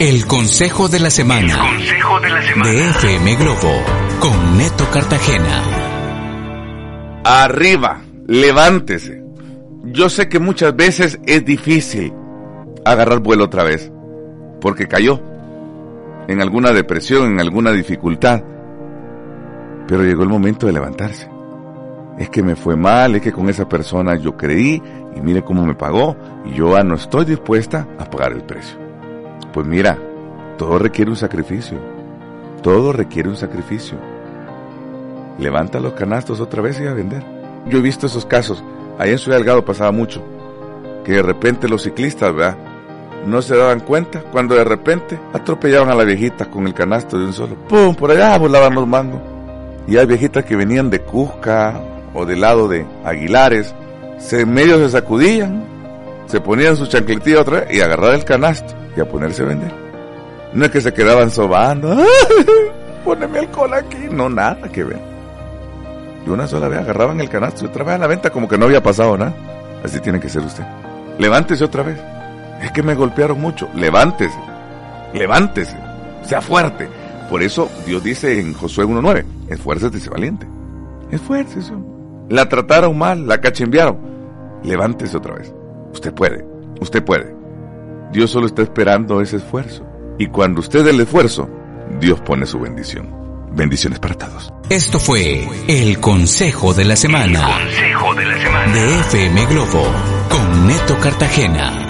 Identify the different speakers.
Speaker 1: El consejo de la semana.
Speaker 2: El consejo de la semana.
Speaker 1: De FM Globo. Con Neto Cartagena.
Speaker 3: Arriba. Levántese. Yo sé que muchas veces es difícil agarrar vuelo otra vez. Porque cayó. En alguna depresión, en alguna dificultad. Pero llegó el momento de levantarse. Es que me fue mal, es que con esa persona yo creí y mire cómo me pagó y yo ya no estoy dispuesta a pagar el precio. Pues mira, todo requiere un sacrificio. Todo requiere un sacrificio. Levanta los canastos otra vez y a vender. Yo he visto esos casos. Ahí en Ciudad Delgado pasaba mucho. Que de repente los ciclistas, ¿verdad? No se daban cuenta cuando de repente atropellaban a la viejita con el canasto de un solo. ¡Pum! Por allá volaban los mangos. Y hay viejitas que venían de Cusca o del lado de Aguilares. Se medio se sacudían, se ponían su chancletilla otra vez y agarrar el canasto a ponerse a vender. No es que se quedaban sobando. Póneme alcohol aquí. No, nada que ver. Y una sola vez agarraban el canasto y otra vez a la venta como que no había pasado nada. Así tiene que ser usted. Levántese otra vez. Es que me golpearon mucho. Levántese. Levántese. Sea fuerte. Por eso Dios dice en Josué 1.9, esfuérzate y sé valiente. Esfuércese. La trataron mal, la cachimbearon. Levántese otra vez. Usted puede. Usted puede. Dios solo está esperando ese esfuerzo. Y cuando usted dé el esfuerzo, Dios pone su bendición. Bendiciones para todos.
Speaker 1: Esto fue el consejo de la semana.
Speaker 2: El consejo de la semana.
Speaker 1: De FM Globo. Con Neto Cartagena.